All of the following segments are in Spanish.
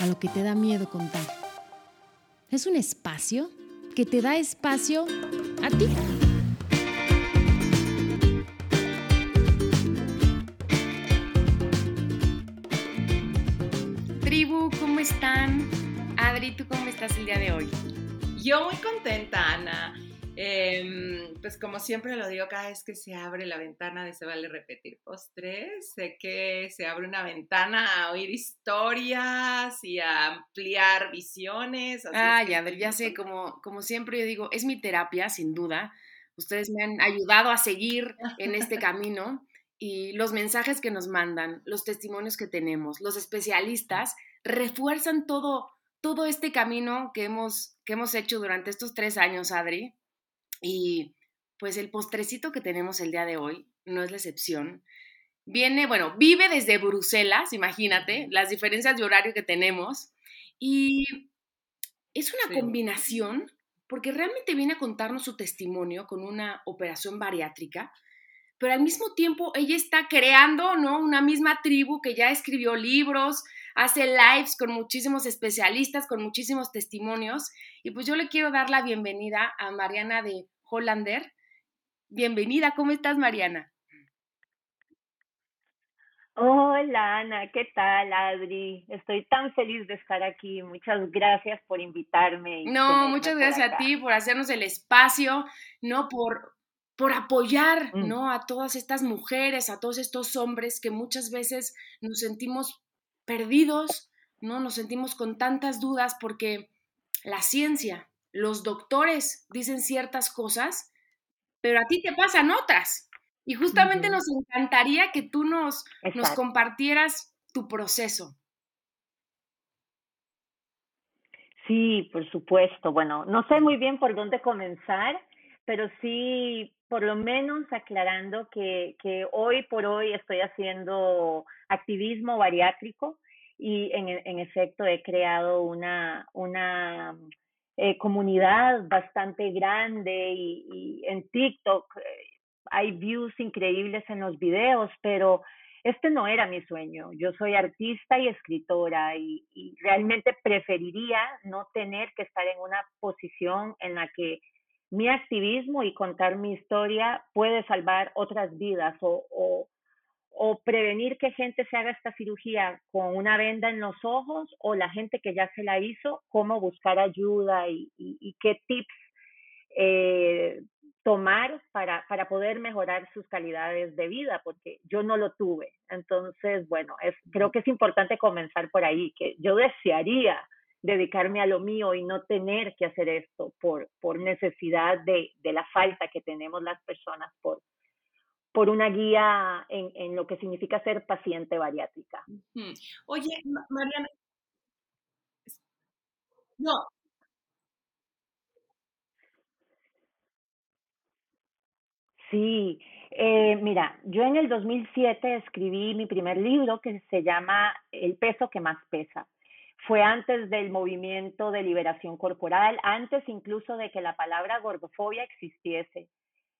A lo que te da miedo contar. Es un espacio que te da espacio a ti. Tribu, ¿cómo están? Adri, ¿tú cómo estás el día de hoy? Yo muy contenta, Ana. Em, pues como siempre lo digo, cada vez que se abre la ventana de Se Vale Repetir Postres, sé que se abre una ventana a oír historias y a ampliar visiones. Ah, ya, ya sé, como, como siempre yo digo, es mi terapia, sin duda. Ustedes me han ayudado a seguir en este camino y los mensajes que nos mandan, los testimonios que tenemos, los especialistas, refuerzan todo, todo este camino que hemos, que hemos hecho durante estos tres años, Adri. Y pues el postrecito que tenemos el día de hoy no es la excepción. Viene, bueno, vive desde Bruselas, imagínate, las diferencias de horario que tenemos. Y es una combinación, porque realmente viene a contarnos su testimonio con una operación bariátrica, pero al mismo tiempo ella está creando, ¿no? Una misma tribu que ya escribió libros, hace lives con muchísimos especialistas, con muchísimos testimonios. Y pues yo le quiero dar la bienvenida a Mariana de Hollander. Bienvenida, ¿cómo estás, Mariana? Hola Ana, ¿qué tal Adri? Estoy tan feliz de estar aquí. Muchas gracias por invitarme. no, muchas gracias a ti por hacernos el espacio, no por por apoyar, mm. ¿no? A todas estas mujeres, a todos estos hombres que muchas veces nos sentimos perdidos, ¿no? Nos sentimos con tantas dudas porque la ciencia, los doctores dicen ciertas cosas, pero a ti te pasan otras. Y justamente nos encantaría que tú nos, nos compartieras tu proceso. Sí, por supuesto. Bueno, no sé muy bien por dónde comenzar, pero sí, por lo menos aclarando que, que hoy por hoy estoy haciendo activismo bariátrico y en, en efecto he creado una, una eh, comunidad bastante grande y, en TikTok eh, hay views increíbles en los videos, pero este no era mi sueño. Yo soy artista y escritora y, realmente preferiría no tener que estar en una posición en la que mi activismo y contar mi historia puede salvar otras vidas o, o prevenir que gente se haga esta cirugía con una venda en los ojos o la gente que ya se la hizo, cómo buscar ayuda y, qué tips eh, tomar para, para poder mejorar sus calidades de vida, porque yo no lo tuve. Entonces, bueno, es, creo que es importante comenzar por ahí, que yo desearía dedicarme a lo mío y no tener que hacer esto por, por necesidad de, de la falta que tenemos las personas por, por una guía en, en, lo que significa ser paciente bariátrica. Oye, Mariana, no. Sí, eh, mira, yo en el 2007 escribí mi primer libro que se llama El peso que más pesa. Fue antes del movimiento de liberación corporal, antes incluso de que la palabra gordofobia existiese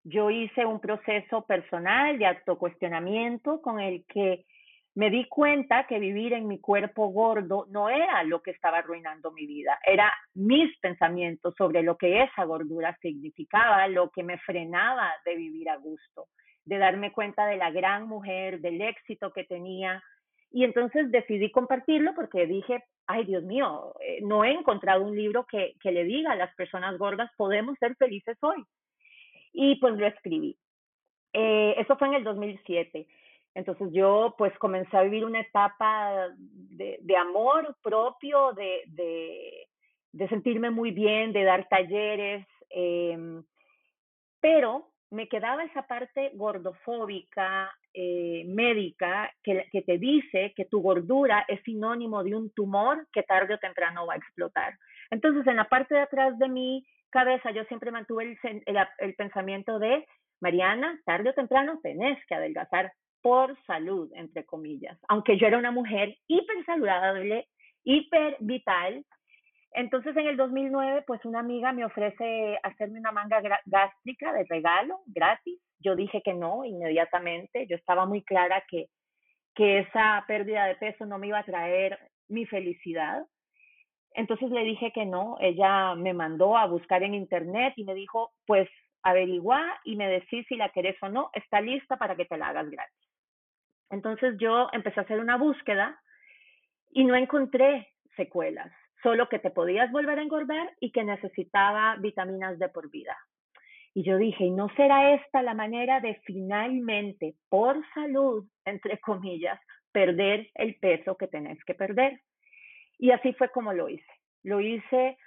yo hice un proceso personal de autocuestionamiento con el que me di cuenta que vivir en mi cuerpo gordo no era lo que estaba arruinando mi vida, era mis pensamientos sobre lo que esa gordura significaba, lo que me frenaba de vivir a gusto, de darme cuenta de la gran mujer, del éxito que tenía. Y entonces decidí compartirlo porque dije, ay Dios mío, eh, no he encontrado un libro que, que le diga a las personas gordas, podemos ser felices hoy y pues lo escribí. Eh, eso fue en el 2007. Entonces yo pues comencé a vivir una etapa de, de amor propio, de, de, de, sentirme muy bien, de dar talleres, eh, pero me quedaba esa parte gordofóbica, eh, médica, que, que te dice que tu gordura es sinónimo de un tumor que tarde o temprano va a explotar. Entonces, en la parte de atrás de mi cabeza, yo siempre mantuve el, el, el pensamiento de, Mariana, tarde o temprano tenés que adelgazar por salud, entre comillas. Aunque yo era una mujer hiper saludable, hiper vital, entonces en el 2009, pues una amiga me ofrece hacerme una manga gástrica de regalo, gratis. Yo dije que no inmediatamente. Yo estaba muy clara que, que esa pérdida de peso no me iba a traer mi felicidad. Entonces le dije que no. Ella me mandó a buscar en internet y me dijo, pues averigua y me decís si la querés o no. Está lista para que te la hagas gratis. Entonces yo empecé a hacer una búsqueda y no encontré secuelas solo que te podías volver a engordar y que necesitaba vitaminas de por vida. Y yo dije, ¿y no será esta la manera de finalmente, por salud, entre comillas, perder el peso que tenés que perder? Y así fue como lo hice. Lo hice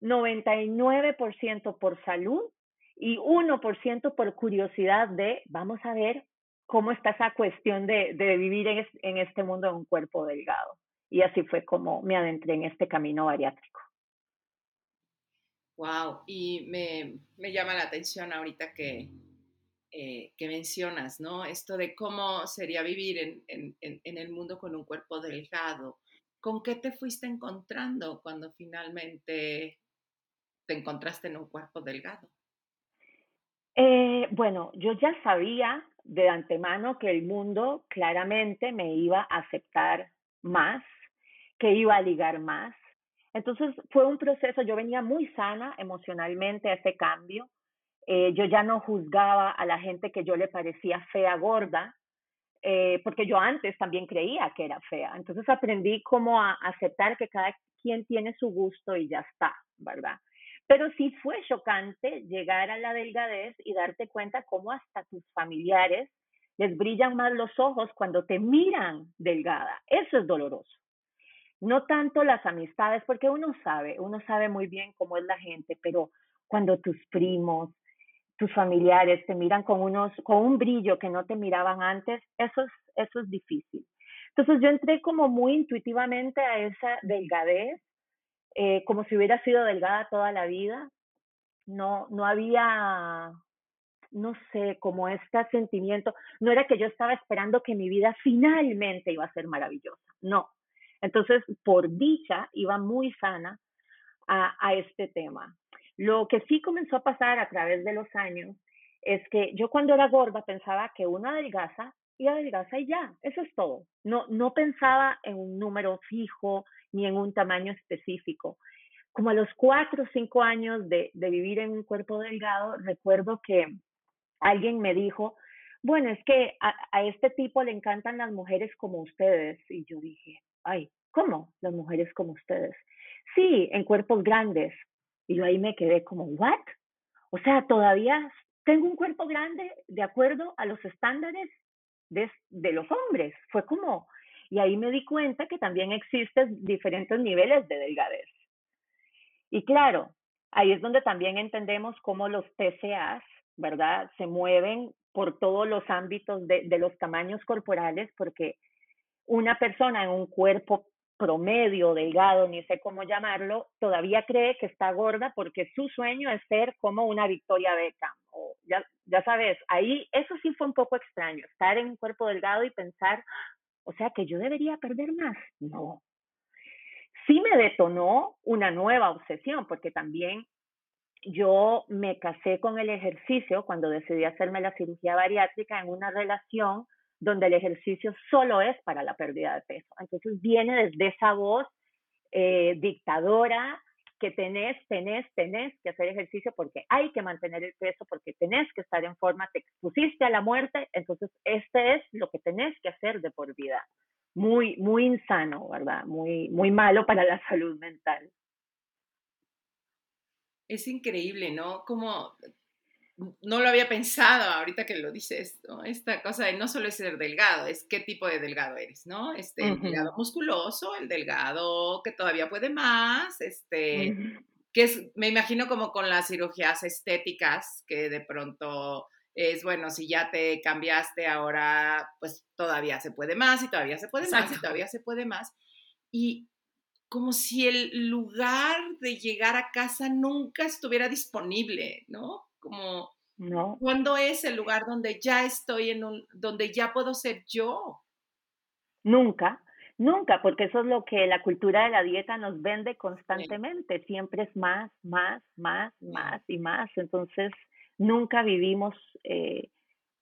99% por salud y 1% por curiosidad de, vamos a ver cómo está esa cuestión de, de vivir en, en este mundo en un cuerpo delgado. Y así fue como me adentré en este camino bariátrico. Wow, y me, me llama la atención ahorita que, eh, que mencionas, ¿no? Esto de cómo sería vivir en, en, en, el mundo con un cuerpo delgado. ¿Con qué te fuiste encontrando cuando finalmente te encontraste en un cuerpo delgado? Eh, bueno, yo ya sabía de antemano que el mundo claramente me iba a aceptar más que iba a ligar más. Entonces fue un proceso, yo venía muy sana emocionalmente a ese cambio. Eh, yo ya no juzgaba a la gente que yo le parecía fea, gorda, eh, porque yo antes también creía que era fea. Entonces aprendí cómo a aceptar que cada quien tiene su gusto y ya está, ¿verdad? Pero sí fue chocante llegar a la delgadez y darte cuenta cómo hasta tus familiares les brillan más los ojos cuando te miran delgada. Eso es doloroso no tanto las amistades, porque uno sabe, uno sabe muy bien cómo es la gente, pero cuando tus primos, tus familiares te miran con unos, con un brillo que no te miraban antes, eso es, eso es difícil. Entonces yo entré como muy intuitivamente a esa delgadez, eh, como si hubiera sido delgada toda la vida. No, no había, no sé, como este sentimiento. No era que yo estaba esperando que mi vida finalmente iba a ser maravillosa. No, entonces, por dicha, iba muy sana a, este tema. Lo que sí comenzó a pasar a través de los años es que yo cuando era gorda pensaba que una adelgaza y adelgaza y ya, eso es todo. No, no pensaba en un número fijo ni en un tamaño específico. Como a los cuatro o cinco años de, vivir en un cuerpo delgado, recuerdo que alguien me dijo, bueno, es que a, a, este tipo le encantan las mujeres como ustedes. Y yo dije, ay, ¿cómo? Las mujeres como ustedes. Sí, en cuerpos grandes. Y yo ahí me quedé como, ¿what? O sea, todavía tengo un cuerpo grande de acuerdo a los estándares de, los hombres. Fue como, y ahí me di cuenta que también existen diferentes niveles de delgadez. Y claro, ahí es donde también entendemos cómo los TCAs, ¿verdad? Se mueven por todos los ámbitos de los tamaños corporales, porque una persona en un cuerpo promedio, delgado, ni sé cómo llamarlo, todavía cree que está gorda porque su sueño es ser como una Victoria Beckham. O ya, ya sabes, ahí eso sí fue un poco extraño, estar en un cuerpo delgado y pensar, o sea, que yo debería perder más. No. Sí me detonó una nueva obsesión, porque también yo me casé con el ejercicio cuando decidí hacerme la cirugía bariátrica en una relación donde el ejercicio solo es para la pérdida de peso. Entonces viene desde esa voz eh, dictadora que tenés, tenés, tenés que hacer ejercicio porque hay que mantener el peso, porque tenés que estar en forma, te expusiste a la muerte, entonces este es lo que tenés que hacer de por vida. Muy, muy insano, ¿verdad? Muy, muy malo para la salud mental. Es increíble, ¿no? Como no lo había pensado ahorita que lo dices, esta cosa de no solo ser delgado, es qué tipo de delgado eres, ¿no? Este, el delgado musculoso, el delgado que todavía puede más, este, que es, me imagino como con las cirugías estéticas, que de pronto es, bueno, si ya te cambiaste ahora, pues todavía se puede más y todavía se puede más y todavía se puede más. Y como si el lugar de llegar a casa nunca estuviera disponible, ¿no? Como, No, ¿cuándo es el lugar donde ya estoy en un, donde ya puedo ser yo? nunca, nunca, porque eso es lo que la cultura de la dieta nos vende constantemente. Siempre es más, más, más, más y más. Entonces, nunca vivimos eh,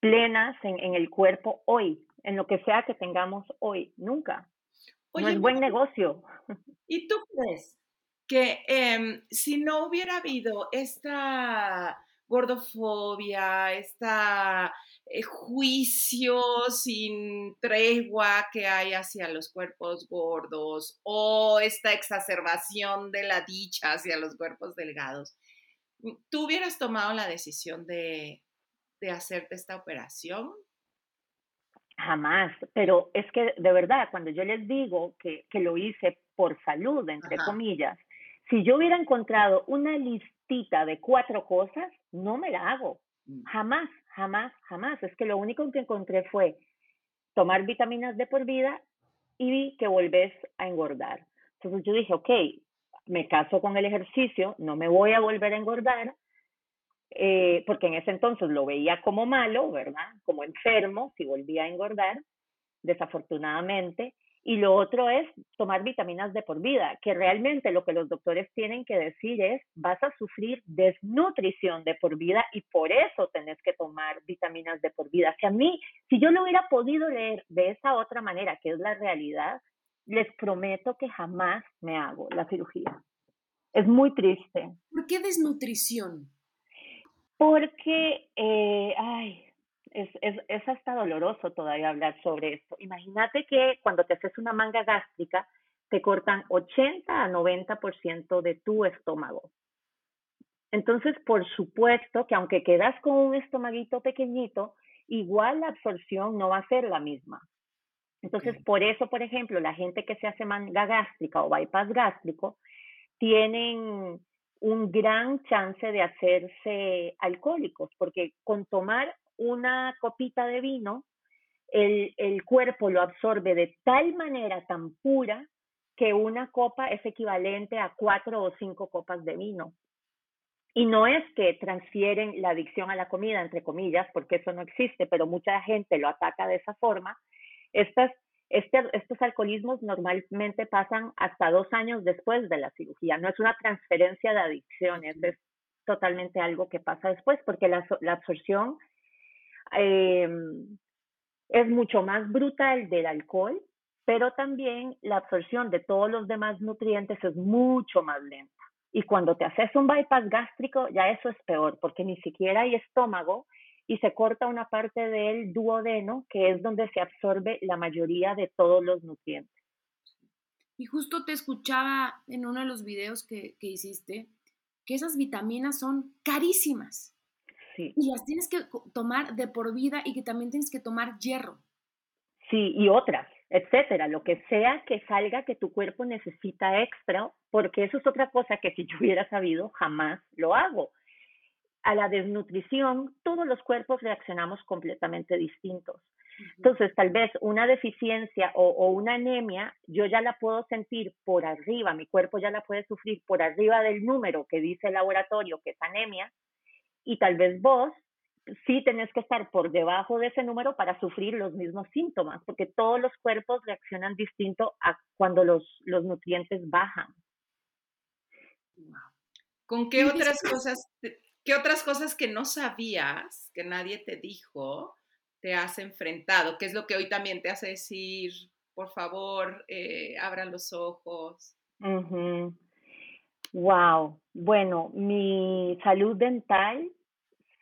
plenas en, en el cuerpo hoy, en lo que sea que tengamos hoy, nunca. No es buen negocio. ¿y tú crees que em, si no hubiera habido esta gordofobia, esta eh, juicio sin tregua que hay hacia los cuerpos gordos o esta exacerbación de la dicha hacia los cuerpos delgados, ¿tú hubieras tomado la decisión de, de hacerte esta operación? Jamás, pero es que de verdad, cuando yo les digo que, que lo hice por salud, entre Ajá. comillas, si yo hubiera encontrado una listita de cuatro cosas, no me la hago. Mm. Jamás, jamás, jamás. Es que lo único que encontré fue tomar vitaminas de por vida y que volvés a engordar. Entonces yo dije, ok, me caso con el ejercicio, no me voy a volver a engordar, eh, porque en ese entonces lo veía como malo, ¿verdad? Como enfermo, si volvía a engordar, desafortunadamente. Y lo otro es tomar vitaminas de por vida, que realmente lo que los doctores tienen que decir es, vas a sufrir desnutrición de por vida y por eso tenés que tomar vitaminas de por vida. Si a mí, si yo lo hubiera podido leer de esa otra manera, que es la realidad, les prometo que jamás me hago la cirugía. Es muy triste. ¿Por qué desnutrición? Porque, eh, ay, es, es, es hasta doloroso todavía hablar sobre esto. Imagínate que cuando te haces una manga gástrica, te cortan 80 a 90% de tu estómago. Entonces, por supuesto que aunque quedas con un estomaguito pequeñito, igual la absorción no va a ser la misma. Entonces, por eso, por ejemplo, la gente que se hace manga gástrica o bypass gástrico tienen un gran chance de hacerse alcohólicos, porque con tomar una copita de vino, el, el cuerpo lo absorbe de tal manera tan pura que una copa es equivalente a cuatro o cinco copas de vino. Y no es que transfieren la adicción a la comida, entre comillas, porque eso no existe, pero mucha gente lo ataca de esa forma. Estas, este, estos alcoholismos normalmente pasan hasta dos años después de la cirugía. No es una transferencia de adicciones, es totalmente algo que pasa después, porque la, la absorción eh, es mucho más brutal del alcohol, pero también la absorción de todos los demás nutrientes es mucho más lenta. Y cuando te haces un bypass gástrico, ya eso es peor, porque ni siquiera hay estómago y se corta una parte del duodeno, que es donde se absorbe la mayoría de todos los nutrientes. Y justo te escuchaba en uno de los videos que, que hiciste que esas vitaminas son carísimas Sí. y las tienes que tomar de por vida y que también tienes que tomar hierro. Sí, y otras, etcétera, lo que sea que salga que tu cuerpo necesita extra, porque eso es otra cosa que si yo hubiera sabido jamás lo hago. A la desnutrición, todos los cuerpos reaccionamos completamente distintos. Entonces, tal vez una deficiencia o, o, una anemia, yo ya la puedo sentir por arriba, mi cuerpo ya la puede sufrir por arriba del número que dice el laboratorio que es anemia, y tal vez vos sí tenés que estar por debajo de ese número para sufrir los mismos síntomas, porque todos los cuerpos reaccionan distinto a cuando los, los nutrientes bajan. ¿Con qué otras cosas, qué otras cosas que no sabías, que nadie te dijo, te has enfrentado? ¿Qué es lo que hoy también te hace decir, por favor, eh, abran los ojos? Uh -huh. Wow. Bueno, mi salud dental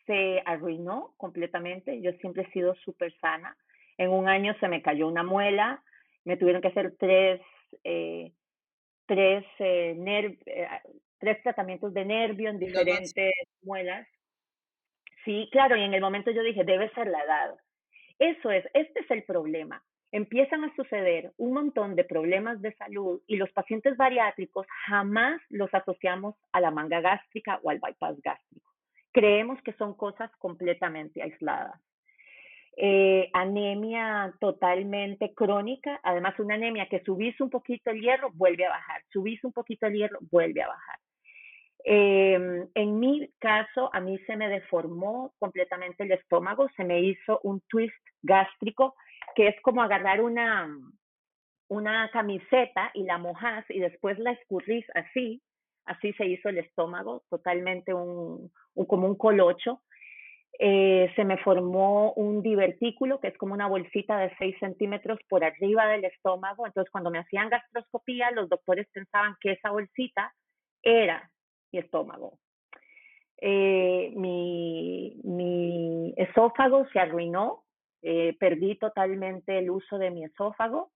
se arruinó completamente. Yo siempre he sido súper sana. En un año se me cayó una muela, me tuvieron que hacer tres, eh, tres, eh, nerv eh, tres tratamientos de nervio en diferentes muelas. Sí, claro, y en el momento yo dije, debe ser la edad. Eso es, este es el problema. Empiezan a suceder un montón de problemas de salud y los pacientes bariátricos jamás los asociamos a la manga gástrica o al bypass gástrico creemos que son cosas completamente aisladas. Eh, anemia totalmente crónica, además una anemia que subís un poquito el hierro, vuelve a bajar, subís un poquito el hierro, vuelve a bajar. Em, en mi caso, a mí se me deformó completamente el estómago, se me hizo un twist gástrico, que es como agarrar una, una camiseta y la mojas y después la escurrís así, así se hizo el estómago, totalmente un, como un colocho. Eh, se me formó un divertículo, que es como una bolsita de 6 centímetros por arriba del estómago. Entonces, cuando me hacían gastroscopía, los doctores pensaban que esa bolsita era mi estómago. Eh, mi, mi, esófago se arruinó, eh, perdí totalmente el uso de mi esófago.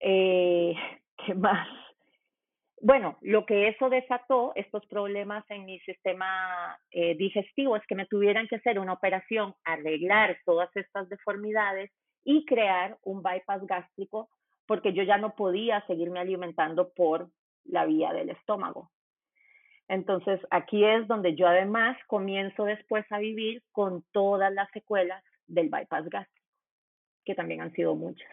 ¿Qué más? Bueno, lo que eso desató, estos problemas en mi sistema eh, digestivo, es que me tuvieran que hacer una operación, arreglar todas estas deformidades y crear un bypass gástrico, porque yo ya no podía seguirme alimentando por la vía del estómago. Entonces, aquí es donde yo además comienzo después a vivir con todas las secuelas del bypass gástrico, que también han sido muchas.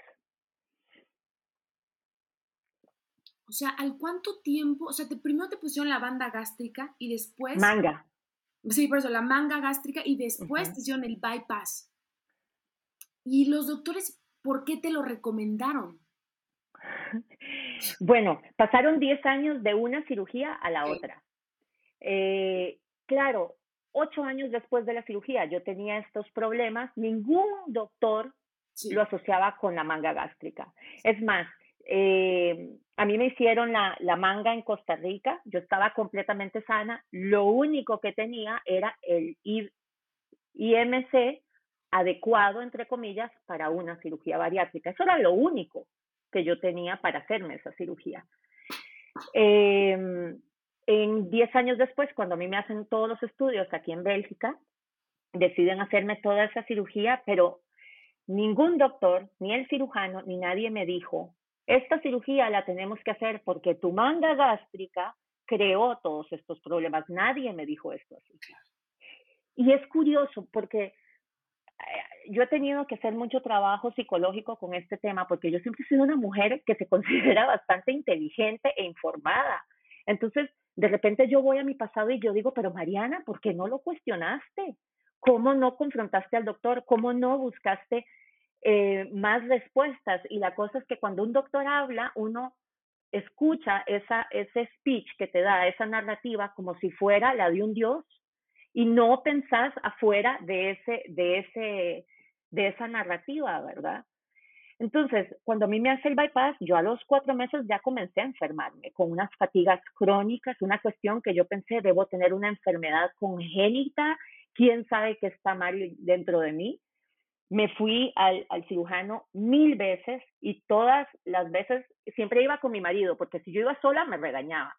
O sea, ¿al cuánto tiempo? O sea, te, primero te pusieron la banda gástrica y después... Manga. Sí, por eso, la manga gástrica y después te hicieron el bypass. ¿Y los doctores por qué te lo recomendaron? Bueno, pasaron 10 años de una cirugía a la otra. Eh, claro, ocho años después de la cirugía yo tenía estos problemas, ningún doctor lo asociaba con la manga gástrica. Es más, eh, a mí me hicieron la, la, manga en Costa Rica, yo estaba completamente sana, lo único que tenía era el IMC adecuado, entre comillas, para una cirugía bariátrica. Eso era lo único que yo tenía para hacerme esa cirugía. Em, en 10 años después, cuando a mí me hacen todos los estudios aquí en Bélgica, deciden hacerme toda esa cirugía, pero ningún doctor, ni el cirujano, ni nadie me dijo, esta cirugía la tenemos que hacer porque tu manga gástrica creó todos estos problemas. Nadie me dijo esto así. Y es curioso porque eh, yo he tenido que hacer mucho trabajo psicológico con este tema porque yo siempre he sido una mujer que se considera bastante inteligente e informada. Entonces, de repente yo voy a mi pasado y yo digo, pero Mariana, ¿por qué no lo cuestionaste? ¿Cómo no confrontaste al doctor? ¿Cómo no buscaste eh, más respuestas. Y la cosa es que cuando un doctor habla, uno escucha esa, ese speech que te da, esa narrativa, como si fuera la de un dios, y no pensás afuera de, ese, de, ese, de esa narrativa, ¿verdad? Entonces, cuando a mí me hace el bypass, yo a los cuatro meses ya comencé a enfermarme con unas fatigas crónicas, una cuestión que yo pensé, debo tener una enfermedad congénita, quién sabe qué está mal dentro de mí me fui al, cirujano mil veces y todas las veces siempre iba con mi marido, porque si yo iba sola me regañaba.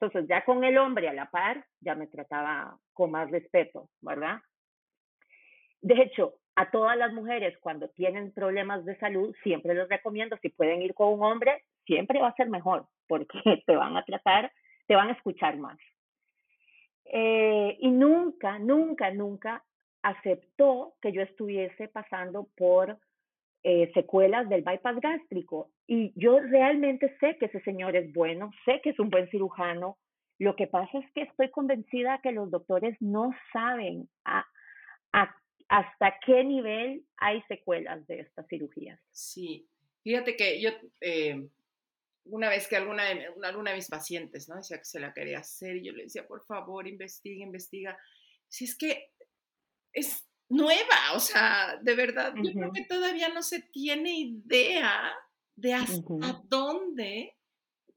Entonces ya con el hombre a la par ya me trataba con más respeto, ¿verdad? De hecho, a todas las mujeres cuando tienen problemas de salud, siempre les recomiendo, si pueden ir con un hombre, siempre va a ser mejor, porque te van a tratar, te van a escuchar más. Eh, y nunca, nunca, nunca aceptó que yo estuviese pasando por eh, secuelas del bypass gástrico. Y yo realmente sé que ese señor es bueno, sé que es un buen cirujano. Lo que pasa es que estoy convencida que los doctores no saben hasta qué nivel hay secuelas de estas cirugías. Sí, fíjate que yo, eh, una vez que alguna de, de mis pacientes, ¿no? Decía que se la quería hacer y yo le decía, por favor, investiga, investiga. Si es que es nueva, o sea, de verdad, yo creo que todavía no se tiene idea de hasta dónde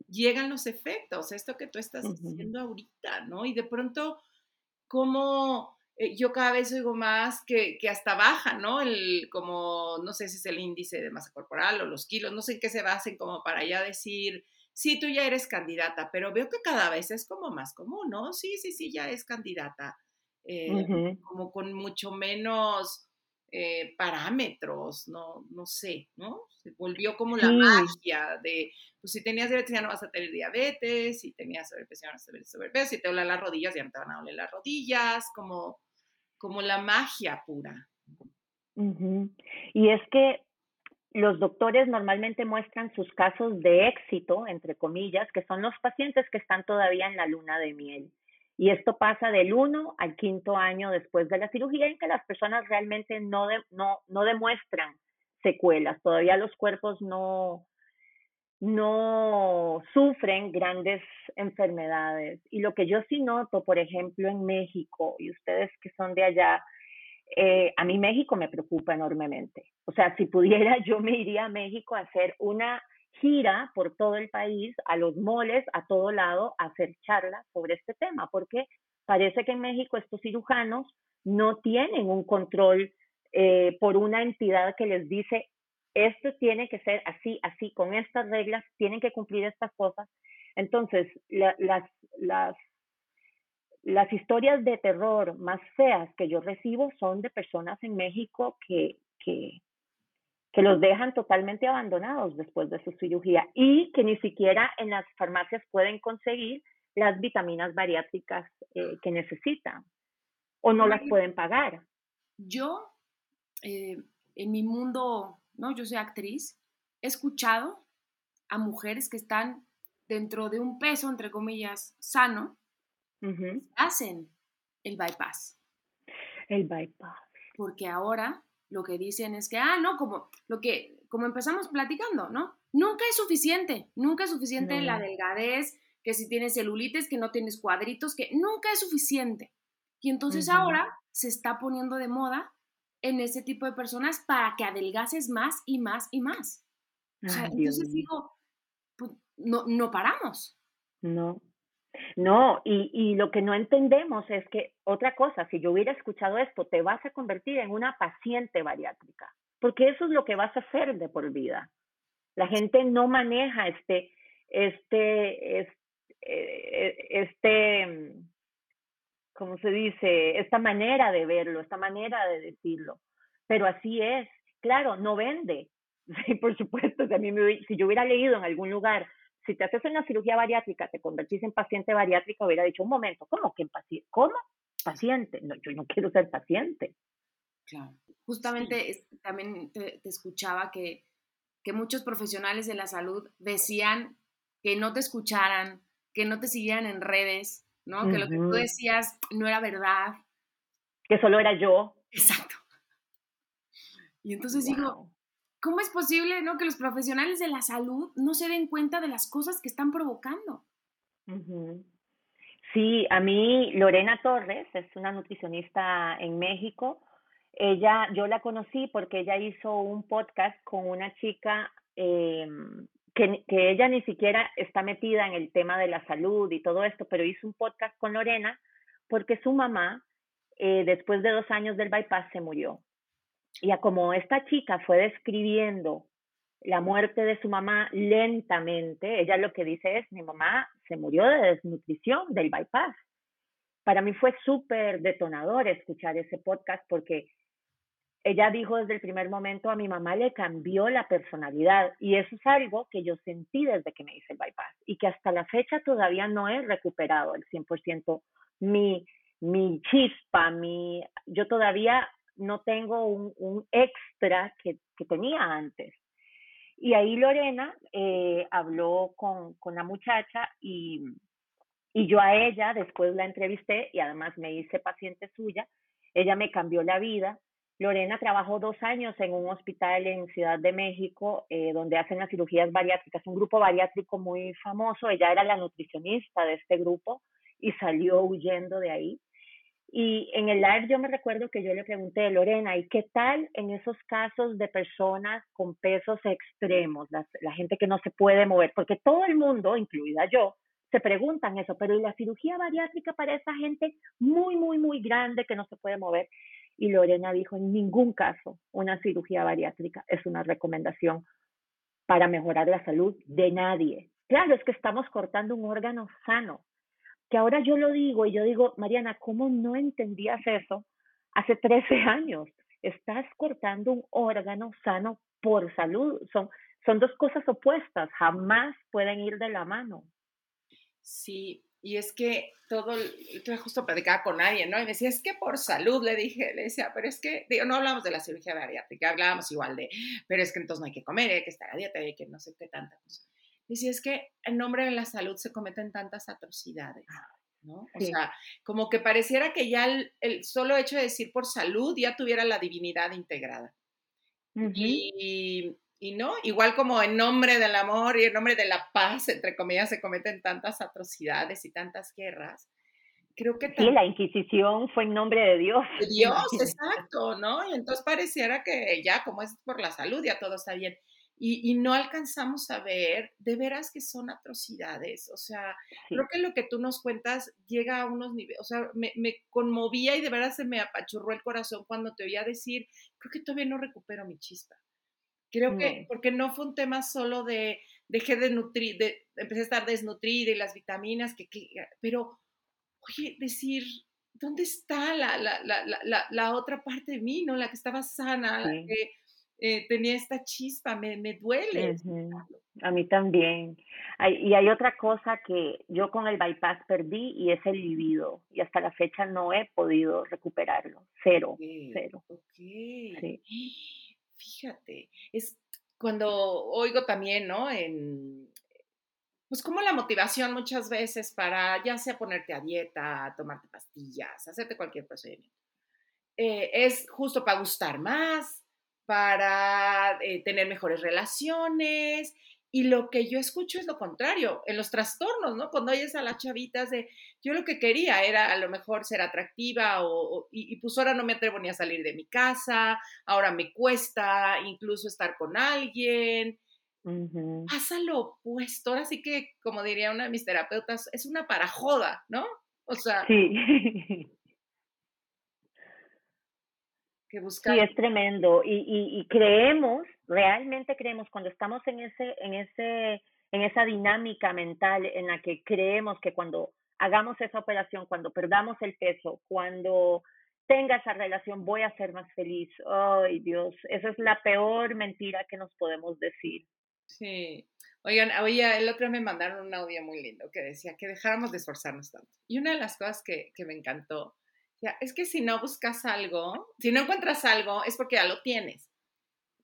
llegan los efectos, esto que tú estás diciendo ahorita, ¿no? Y de pronto, como eh, yo cada vez oigo más que, que, hasta baja, ¿no? El, como, no sé si es el índice de masa corporal o los kilos, no sé en qué se basen como para ya decir, sí, tú ya eres candidata, pero veo que cada vez es como más común, ¿no? Sí, sí, sí, ya es candidata. Eh, como con mucho menos eh, parámetros, no, no sé, ¿no? Se volvió como la magia de, pues si tenías diabetes ya no vas a tener diabetes, si tenías sobrepeso ya no vas a tener sobrepeso, si te duelen las rodillas ya no te van a doler las rodillas, como, como la magia pura. Y es que los doctores normalmente muestran sus casos de éxito, entre comillas, que son los pacientes que están todavía en la luna de miel. Y esto pasa del 1 al quinto año después de la cirugía en que las personas realmente no, no, no demuestran secuelas, todavía los cuerpos no, no sufren grandes enfermedades. Y lo que yo sí noto, por ejemplo, en México, y ustedes que son de allá, eh, a mí México me preocupa enormemente. O sea, si pudiera, yo me iría a México a hacer una gira por todo el país, a los moles, a todo lado, a hacer charlas sobre este tema, porque parece que en México estos cirujanos no tienen un control eh, por una entidad que les dice, esto tiene que ser así, así, con estas reglas, tienen que cumplir estas cosas. Entonces, las, las, las historias de terror más feas que yo recibo son de personas en México que, que, que los dejan totalmente abandonados después de su cirugía y que ni siquiera en las farmacias pueden conseguir las vitaminas bariátricas eh, que necesitan o no las pueden pagar. Yo, eh, en mi mundo, ¿no? Yo soy actriz, he escuchado a mujeres que están dentro de un peso, entre comillas, sano, hacen el bypass. El bypass. Porque ahora lo que dicen es que, ah, no, como lo que, como empezamos platicando, ¿no? Nunca es suficiente, nunca es suficiente la delgadez, que si tienes celulitis, que no tienes cuadritos, que nunca es suficiente. Y entonces ahora se está poniendo de moda en ese tipo de personas para que adelgaces más y más y más. O sea, entonces digo, pues, no, no paramos. No, no, y, y lo que no entendemos es que otra cosa, si yo hubiera escuchado esto, te vas a convertir en una paciente bariátrica, porque eso es lo que vas a hacer de por vida. La gente no maneja este, este, este, este, ¿cómo se dice? Esta manera de verlo, esta manera de decirlo. Pero así es. Claro, no vende. Sí, por supuesto, si, a me, si yo hubiera leído en algún lugar si te haces una cirugía bariátrica, te convertís en paciente bariátrica, hubiera dicho, un momento, ¿cómo que en paciente? ¿Cómo? Paciente. No, yo no quiero ser paciente. Claro. Justamente también te, escuchaba que, que muchos profesionales de la salud decían que no te escucharan, que no te siguieran en redes, ¿no? Que lo que tú decías no era verdad. Que solo era yo. Exacto. Y entonces digo, ¿Cómo es posible ¿no? que los profesionales de la salud no se den cuenta de las cosas que están provocando? Sí, a mí Lorena Torres es una nutricionista en México. Ella, yo la conocí porque ella hizo un podcast con una chica em, que, que, ella ni siquiera está metida en el tema de la salud y todo esto, pero hizo un podcast con Lorena porque su mamá, eh, después de dos años del bypass, se murió. Y como esta chica fue describiendo la muerte de su mamá lentamente, ella lo que dice es, mi mamá se murió de desnutrición, del bypass. Para mí fue súper detonador escuchar ese podcast porque ella dijo desde el primer momento, a mi mamá le cambió la personalidad y eso es algo que yo sentí desde que me hice el bypass y que hasta la fecha todavía no he recuperado el 100% mi, mi chispa, mi, yo todavía no tengo un, extra que, tenía antes. Y ahí Lorena eh, habló con, con, la muchacha y, y yo a ella después la entrevisté y además me hice paciente suya. Ella me cambió la vida. Lorena trabajó dos años en un hospital en Ciudad de México eh, donde hacen las cirugías bariátricas, un grupo bariátrico muy famoso. Ella era la nutricionista de este grupo y salió huyendo de ahí. Y en el live yo me recuerdo que yo le pregunté, Lorena, ¿y qué tal en esos casos de personas con pesos extremos, la, gente que no se puede mover? Porque todo el mundo, incluida yo, se preguntan eso, pero ¿y la cirugía bariátrica para esa gente muy, muy, muy grande que no se puede mover? Y Lorena dijo, en ningún caso una cirugía bariátrica es una recomendación para mejorar la salud de nadie. Claro, es que estamos cortando un órgano sano, que ahora yo lo digo y yo digo, Mariana, ¿cómo no entendías eso hace 13 años? estás cortando un órgano sano por salud. Son, son dos cosas opuestas, jamás pueden ir de la mano. Sí, y es que todo, yo justo platicaba con alguien, ¿no? Y me decía, es que por salud, le dije, le decía, pero es que, digo, no hablamos de la cirugía bariátrica, hablábamos igual de, pero es que entonces no hay que comer, hay que estar a dieta, hay que no sé qué tanta. Y si es que en nombre de la salud se cometen tantas atrocidades, ¿no? O sea, como que pareciera que ya el, solo hecho de decir por salud ya tuviera la divinidad integrada. y, y no, igual como en nombre del amor y en nombre de la paz, entre comillas, se cometen tantas atrocidades y tantas guerras. Creo que sí, la Inquisición fue en nombre de Dios. De Dios, exacto, ¿no? Y entonces pareciera que ya, como es por la salud, ya todo está bien. Y, y, no alcanzamos a ver de veras que son atrocidades. O sea, creo que lo que tú nos cuentas llega a unos niveles, o sea, me, me, conmovía y de veras se me apachurró el corazón cuando te oía decir, creo que todavía no recupero mi chispa. Creo que, porque no fue un tema solo de dejé de nutrir, de, empecé a estar desnutrida y las vitaminas, que, que, pero, oye, decir, ¿dónde está la, la, la, la, otra parte de mí, ¿no? La que estaba sana, la que eh, tenía esta chispa, me, me duele. A mí también. y hay otra cosa que yo con el bypass perdí y es el libido. Y hasta la fecha no he podido recuperarlo. Cero, cero. Sí. Fíjate, es cuando oigo también, ¿no? En, pues como la motivación muchas veces para ya sea ponerte a dieta, tomarte pastillas, hacerte cualquier procedimiento, eh, es justo para gustar más, para eh, tener mejores relaciones, y lo que yo escucho es lo contrario, en los trastornos, ¿no? Cuando oyes a las chavitas de, yo lo que quería era a lo mejor ser atractiva o, y, pues ahora no me atrevo ni a salir de mi casa, ahora me cuesta incluso estar con alguien. Pasa lo opuesto, ahora sí que, como diría una de mis terapeutas, es una parajoda, ¿no? O sea, sí. Sí, es tremendo. Y, y, creemos, realmente creemos, cuando estamos en ese, en ese, en esa dinámica mental en la que creemos que cuando hagamos esa operación, cuando perdamos el peso, cuando tenga esa relación, voy a ser más feliz. Ay, Dios, esa es la peor mentira que nos podemos decir. Sí. Oigan, oye, el otro me mandaron un audio muy lindo que decía que dejáramos de esforzarnos tanto. Y una de las cosas que, que me encantó es que si no buscas algo, si no encuentras algo, es porque ya lo tienes,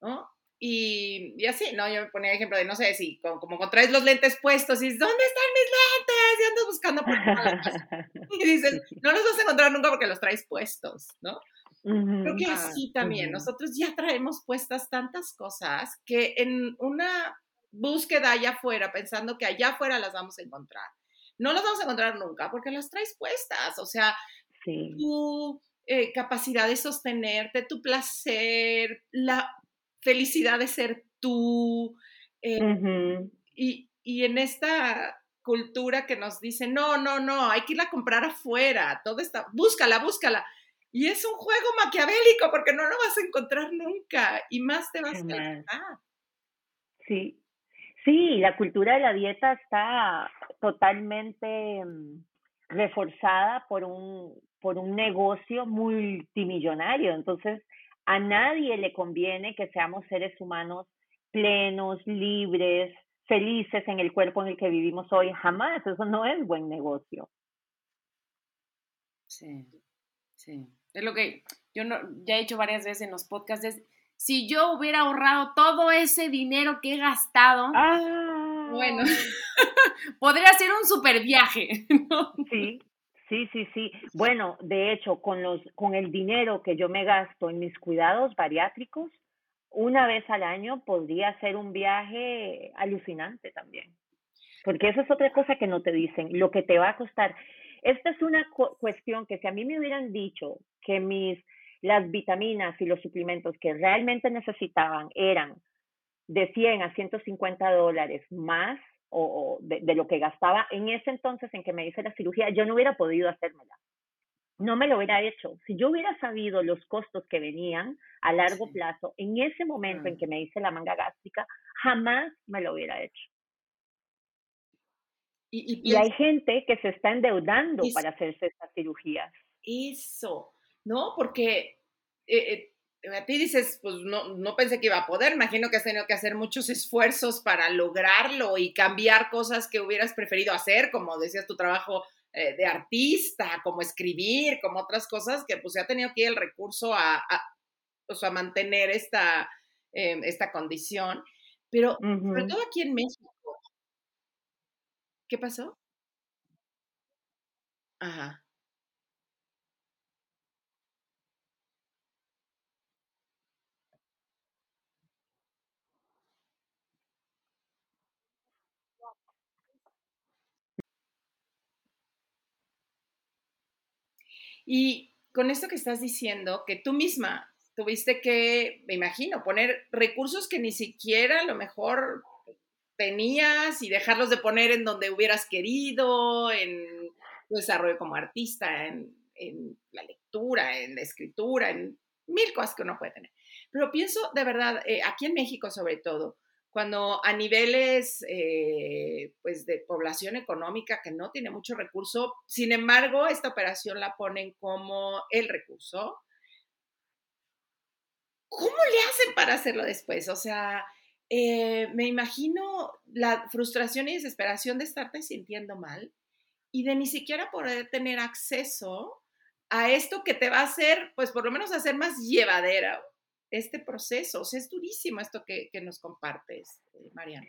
¿no? Y, y así, ¿no? Yo me ponía ejemplo de, no sé, si como, como traes los lentes puestos y dices, ¿dónde están mis lentes? Y andas buscando por Y dices, no los vas a encontrar nunca porque los traes puestos, ¿no? Creo que así también. Nosotros ya traemos puestas tantas cosas que en una búsqueda allá afuera, pensando que allá afuera las vamos a encontrar, no las vamos a encontrar nunca porque las traes puestas. O sea, tu eh, capacidad de sostenerte, tu placer, la felicidad de ser tú. Eh, y, y, en esta cultura que nos dice, no, no, no, hay que ir a comprar afuera, todo está, búscala, búscala. Y es un juego maquiavélico porque no lo vas a encontrar nunca y más te vas a. Sí, sí, la cultura de la dieta está totalmente mm, reforzada por un, por un negocio multimillonario. Entonces, a nadie le conviene que seamos seres humanos plenos, libres, felices en el cuerpo en el que vivimos hoy. Jamás, eso no es buen negocio. Sí, sí. Es lo que yo no, ya he dicho varias veces en los podcasts, es, si yo hubiera ahorrado todo ese dinero que he gastado, ah. bueno, podría ser un super viaje. ¿no? Sí, Sí, sí, sí. Bueno, de hecho, con los, con el dinero que yo me gasto en mis cuidados bariátricos, una vez al año podría hacer un viaje alucinante también. Porque eso es otra cosa que no te dicen, lo que te va a costar. Esta es una cuestión que si a mí me hubieran dicho que mis las vitaminas y los suplementos que realmente necesitaban eran de 100 a 150 dólares más o, de, lo que gastaba en ese entonces en que me hice la cirugía, yo no hubiera podido hacérmela. No me lo hubiera hecho. Si yo hubiera sabido los costos que venían a largo plazo, en ese momento en que me hice la manga gástrica, jamás me lo hubiera hecho. Y, hay gente que se está endeudando para hacerse estas cirugías. Eso, ¿no? Porque eh, eh, a ti dices, pues no, no pensé que iba a poder, imagino que has tenido que hacer muchos esfuerzos para lograrlo y cambiar cosas que hubieras preferido hacer, como decías, tu trabajo eh, de artista, como escribir, como otras cosas, que pues se ha tenido que ir el recurso a, a, pues, a mantener esta, eh, esta condición. Pero sobre todo aquí en México, ¿qué pasó? Ajá. Y con esto que estás diciendo, que tú misma tuviste que, me imagino, poner recursos que ni siquiera a lo mejor tenías y dejarlos de poner en donde hubieras querido, en tu desarrollo como artista, en, en la lectura, en la escritura, en mil cosas que uno puede tener. Pero pienso de verdad, eh, aquí en México sobre todo, cuando a niveles eh, pues de población económica que no tiene mucho recurso, sin embargo, esta operación la ponen como el recurso. ¿Cómo le hacen para hacerlo después? O sea, eh, me imagino la frustración y desesperación de estarte sintiendo mal y de ni siquiera poder tener acceso a esto que te va a hacer, pues por lo menos hacer más llevadera este proceso. O sea, es durísimo esto que, nos compartes, eh, Mariana.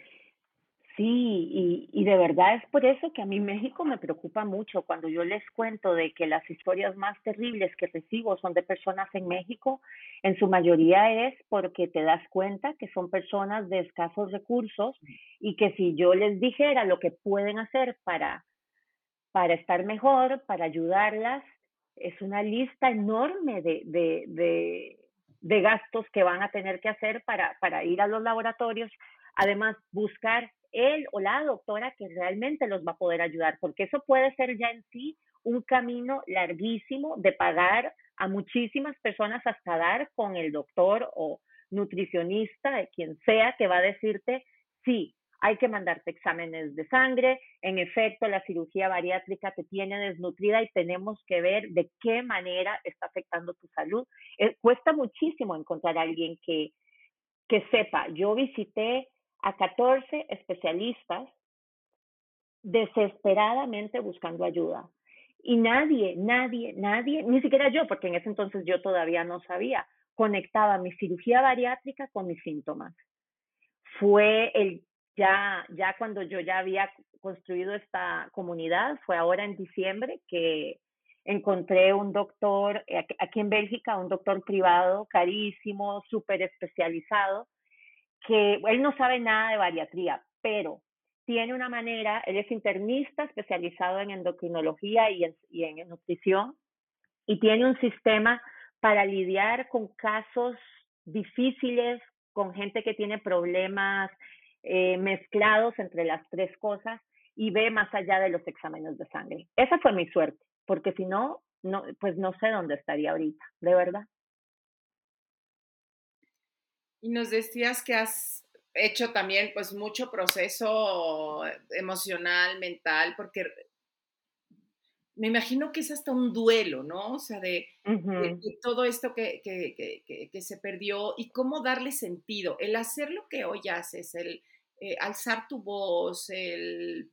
Sí, y, y, de verdad es por eso que a mí México me preocupa mucho cuando yo les cuento de que las historias más terribles que recibo son de personas en México, en su mayoría es porque te das cuenta que son personas de escasos recursos y que si yo les dijera lo que pueden hacer para, para estar mejor, para ayudarlas, es una lista enorme de, de de gastos que van a tener que hacer para, para ir a los laboratorios. Además, buscar él o la doctora que realmente los va a poder ayudar, porque eso puede ser ya en sí un camino larguísimo de pagar a muchísimas personas hasta dar con el doctor o nutricionista, quien sea, que va a decirte, sí, hay que mandarte exámenes de sangre, en efecto la cirugía bariátrica te tiene desnutrida y tenemos que ver de qué manera está afectando tu salud. Eh, cuesta muchísimo encontrar a alguien que, que sepa. Yo visité a 14 especialistas desesperadamente buscando ayuda. Y nadie, nadie, nadie, ni siquiera yo, porque en ese entonces yo todavía no sabía, conectaba mi cirugía bariátrica con mis síntomas. Fue el ya, ya cuando yo ya había construido esta comunidad, fue ahora en diciembre que encontré un doctor eh, aquí en Bélgica, un doctor privado carísimo, súper especializado, que él no sabe nada de bariatría, pero tiene una manera, él es internista especializado en endocrinología y en, y en nutrición, y tiene un sistema para lidiar con casos difíciles, con gente que tiene problemas eh, mezclados entre las tres cosas y ve más allá de los exámenes de sangre. Esa fue mi suerte, porque si no, no, pues no sé dónde estaría ahorita, de verdad. Y nos decías que has hecho también pues mucho proceso emocional, mental, porque me imagino que es hasta un duelo, ¿no? O sea, de, todo esto que, que, que, se perdió y cómo darle sentido. El hacer lo que hoy haces, el, eh, alzar tu voz, el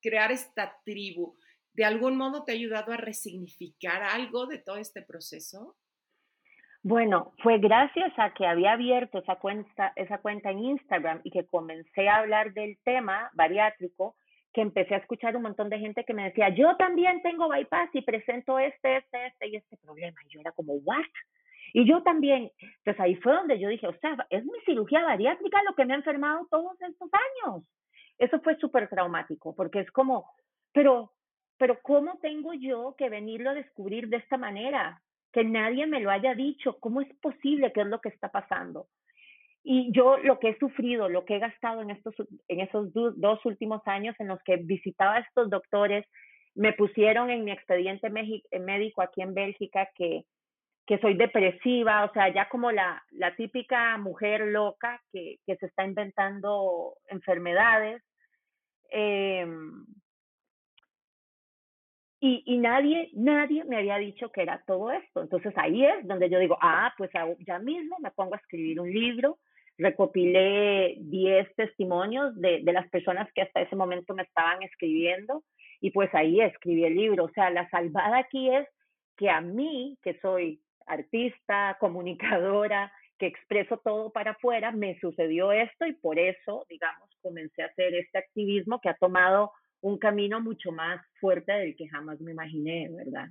crear esta tribu, ¿de algún modo te ha ayudado a resignificar algo de todo este proceso? Bueno, fue gracias a que había abierto esa cuenta, esa cuenta en Instagram y que comencé a hablar del tema bariátrico, que empecé a escuchar un montón de gente que me decía, yo también tengo bypass y presento este, este, este y este problema. Y yo era como, ¿what? Y yo también, pues ahí fue donde yo dije, o sea, es mi cirugía bariátrica lo que me ha enfermado todos estos años. Eso fue súper traumático, porque es como, pero, pero ¿cómo tengo yo que venirlo a descubrir de esta manera? Que nadie me lo haya dicho, ¿cómo es posible? ¿Qué es lo que está pasando? Y yo lo que he sufrido, lo que he gastado en, estos, en esos dos últimos años en los que visitaba a estos doctores, me pusieron en mi expediente médico aquí en Bélgica que que soy depresiva, o sea, ya como la, la típica mujer loca que, que se está inventando enfermedades. Eh, Y, y nadie, nadie me había dicho que era todo esto. Entonces ahí es donde yo digo, ah, pues ya mismo me pongo a escribir un libro, recopilé 10 testimonios de, de, las personas que hasta ese momento me estaban escribiendo y pues ahí escribí el libro. O sea, la salvada aquí es que a mí, que soy artista, comunicadora, que expreso todo para afuera, me sucedió esto y por eso, digamos, comencé a hacer este activismo que ha tomado un camino mucho más fuerte del que jamás me imaginé, ¿verdad?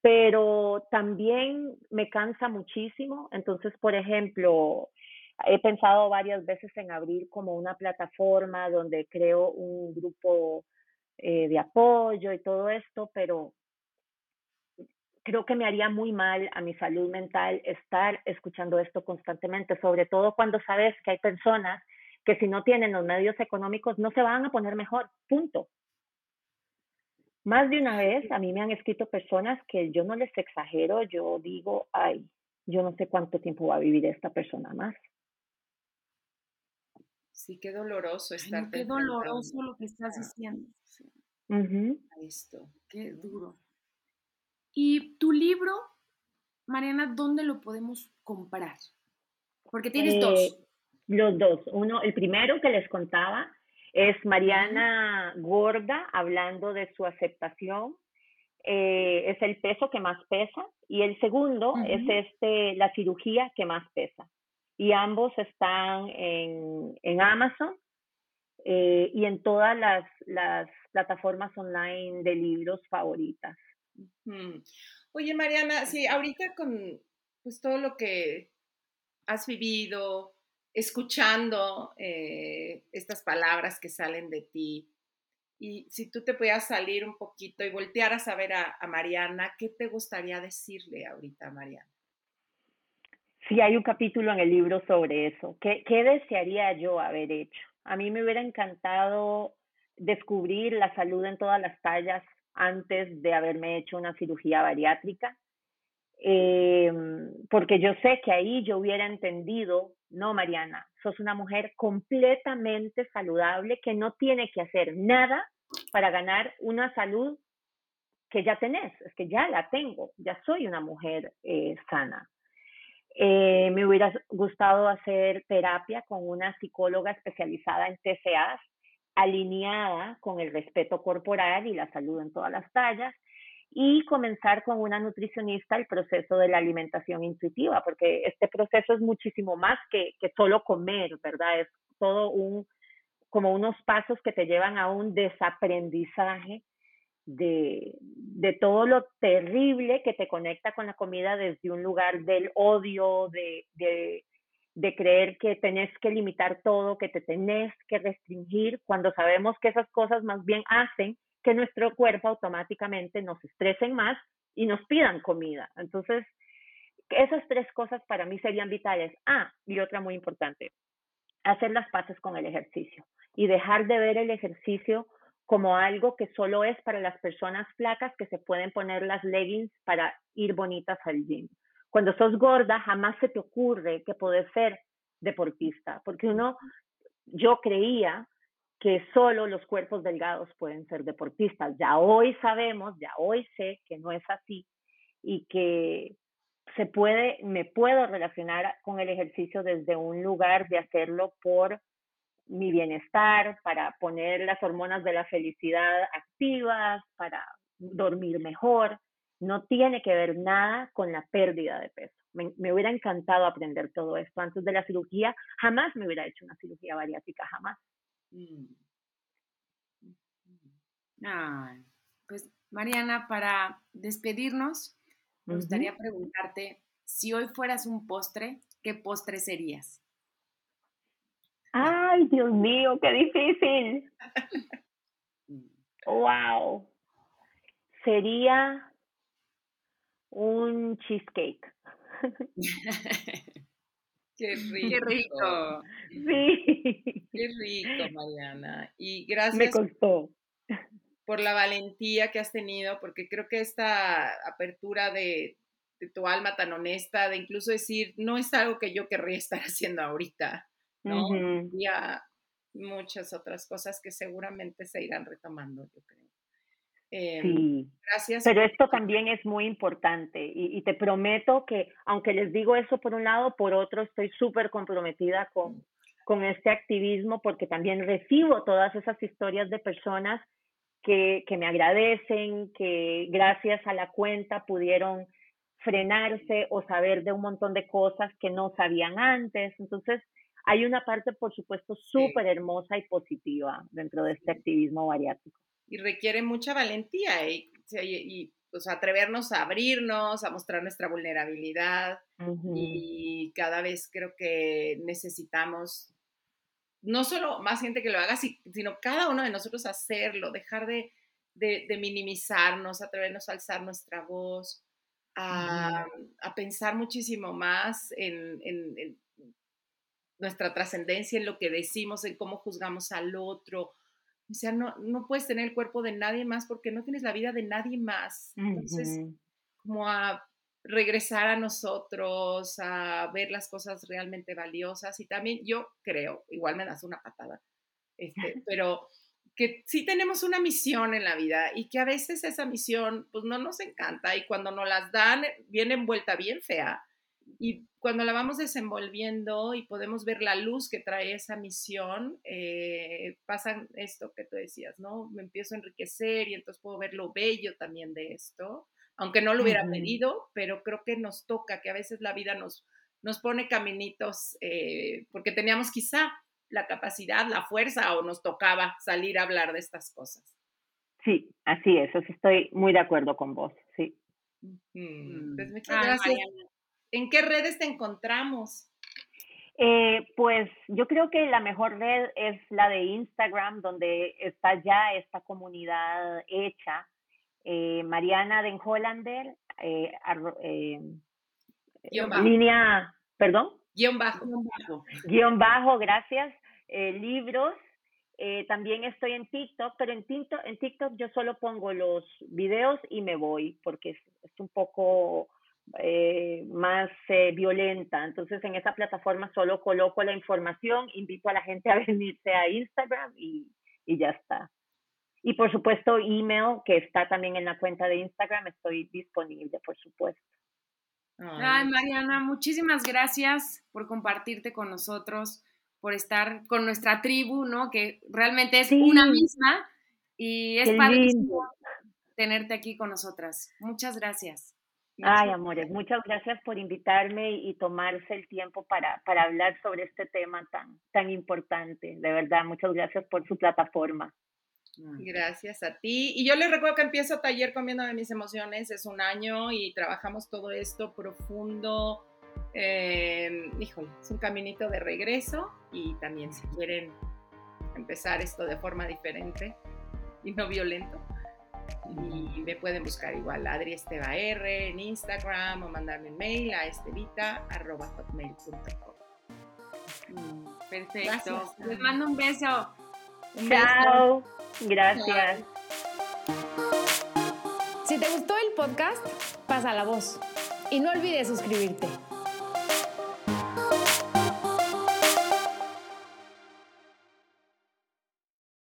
Pero también me cansa muchísimo, entonces, por ejemplo, he pensado varias veces en abrir como una plataforma donde creo un grupo eh, de apoyo y todo esto, pero creo que me haría muy mal a mi salud mental estar escuchando esto constantemente, sobre todo cuando sabes que hay personas que si no tienen los medios económicos no se van a poner mejor, punto. Más de una vez a mí me han escrito personas que yo no les exagero, yo digo, ay, yo no sé cuánto tiempo va a vivir esta persona más. Sí, qué doloroso estar. qué doloroso lo que estás diciendo. Esto, qué duro. Y tu libro, Mariana, ¿dónde lo podemos comprar? Porque tienes dos. Eh, los dos. Uno, el primero que les contaba es Mariana Gorda hablando de su aceptación. Eh, es el peso que más pesa. Y el segundo es este, la cirugía que más pesa. Y ambos están en, en Amazon eh, y en todas las, las plataformas online de libros favoritas. Oye, Mariana, sí, ahorita con pues todo lo que has vivido, escuchando eh, estas palabras que salen de ti, y si tú te pudieras salir un poquito y voltear a saber a, Mariana, ¿qué te gustaría decirle ahorita Mariana? Sí, hay un capítulo en el libro sobre eso. ¿Qué, ¿Qué desearía yo haber hecho? A mí me hubiera encantado descubrir la salud en todas las tallas antes de haberme hecho una cirugía bariátrica, em, porque yo sé que ahí yo hubiera entendido, no, Mariana, sos una mujer completamente saludable que no tiene que hacer nada para ganar una salud que ya tenés, es que ya la tengo, ya soy una mujer eh, sana. Eh, me hubiera gustado hacer terapia con una psicóloga especializada en TCAs alineada con el respeto corporal y la salud en todas las tallas y comenzar con una nutricionista el proceso de la alimentación intuitiva, porque este proceso es muchísimo más que, que solo comer, ¿verdad? Es todo un, como unos pasos que te llevan a un desaprendizaje de, de, todo lo terrible que te conecta con la comida desde un lugar del odio, de, de, de creer que tenés que limitar todo, que te tenés que restringir, cuando sabemos que esas cosas más bien hacen que nuestro cuerpo automáticamente nos estresen más y nos pidan comida. Entonces, esas tres cosas para mí serían vitales. Ah, y otra muy importante, hacer las paces con el ejercicio y dejar de ver el ejercicio como algo que solo es para las personas flacas que se pueden poner las leggings para ir bonitas al gym. Cuando sos gorda, jamás se te ocurre que puedes ser deportista, porque uno, yo creía que solo los cuerpos delgados pueden ser deportistas. Ya hoy sabemos, ya hoy sé que no es así y que se puede, me puedo relacionar con el ejercicio desde un lugar de hacerlo por mi bienestar, para poner las hormonas de la felicidad activas, para dormir mejor, no tiene que ver nada con la pérdida de peso. Me, hubiera encantado aprender todo esto antes de la cirugía. Jamás me hubiera hecho una cirugía bariátrica, jamás. Mm. pues Mariana, para despedirnos, me gustaría preguntarte, si hoy fueras un postre, ¿qué postre serías? Ay, Dios mío, qué difícil. wow. Sería un cheesecake. Qué rico. Sí. Qué rico, Mariana. Y gracias. Me costó. Por la valentía que has tenido, porque creo que esta apertura de, tu alma tan honesta, de incluso decir, no es algo que yo querría estar haciendo ahorita, ¿no? Ya muchas otras cosas que seguramente se irán retomando, yo creo. Em, sí. Gracias. Pero esto también es muy importante y, y, te prometo que, aunque les digo eso por un lado, por otro estoy súper comprometida con, con este activismo porque también recibo todas esas historias de personas que, que me agradecen, que gracias a la cuenta pudieron frenarse o saber de un montón de cosas que no sabían antes. Entonces, hay una parte, por supuesto, súper hermosa y positiva dentro de este activismo bariátrico. Y requiere mucha valentía y, y, pues, atrevernos a abrirnos, a mostrar nuestra vulnerabilidad. Y cada vez creo que necesitamos no solo más gente que lo haga, sino cada uno de nosotros hacerlo, dejar de, minimizarnos, atrevernos a alzar nuestra voz, a, pensar muchísimo más en, nuestra trascendencia, en lo que decimos, en cómo juzgamos al otro. O sea, no, no puedes tener el cuerpo de nadie más porque no tienes la vida de nadie más. Entonces, como a regresar a nosotros, a ver las cosas realmente valiosas y también yo creo, igual me das una patada, este, pero que sí tenemos una misión en la vida y que a veces esa misión pues no nos encanta y cuando nos las dan viene envuelta bien fea y cuando la vamos desenvolviendo y podemos ver la luz que trae esa misión, eh, pasa esto que tú decías, ¿no? Me empiezo a enriquecer y entonces puedo ver lo bello también de esto aunque no lo hubiera pedido, pero creo que nos toca, que a veces la vida nos, nos pone caminitos, eh, porque teníamos quizá la capacidad, la fuerza o nos tocaba salir a hablar de estas cosas. Sí, así es, estoy muy de acuerdo con vos, sí. Mm, pues muchas gracias. ¿En qué redes te encontramos? Eh, pues yo creo que la mejor red es la de Instagram, donde está ya esta comunidad hecha eh, Mariana Den Hollander, eh, eh, línea, perdón. Guión bajo. Guión bajo, gracias. libros. también estoy en TikTok, pero en TikTok, en TikTok yo solo pongo los videos y me voy porque es, un poco más violenta. Entonces en esa plataforma solo coloco la información, invito a la gente a venirse a Instagram y ya está. Y por supuesto, email, que está también en la cuenta de Instagram, estoy disponible, por supuesto. Ay, Mariana, muchísimas gracias por compartirte con nosotros, por estar con nuestra tribu, ¿no? Que realmente es una misma y es padrísimo tenerte aquí con nosotras. Muchas gracias. Ay, amores, muchas gracias por invitarme y tomarse el tiempo para, para hablar sobre este tema tan, tan importante. De verdad, muchas gracias por su plataforma. Gracias a ti. Y yo les recuerdo que empiezo taller comiendo de mis emociones, es un año y trabajamos todo esto profundo. Eh, híjole, es un caminito de regreso y también si quieren empezar esto de forma diferente y no violento, y me pueden buscar igual Adri Esteba R en Instagram o mandarme un mail a estevita.hotmail.com. Mm, perfecto. Les mando un beso. Chao. Gracias. Si te gustó el podcast, pasa la voz. Y no olvides suscribirte.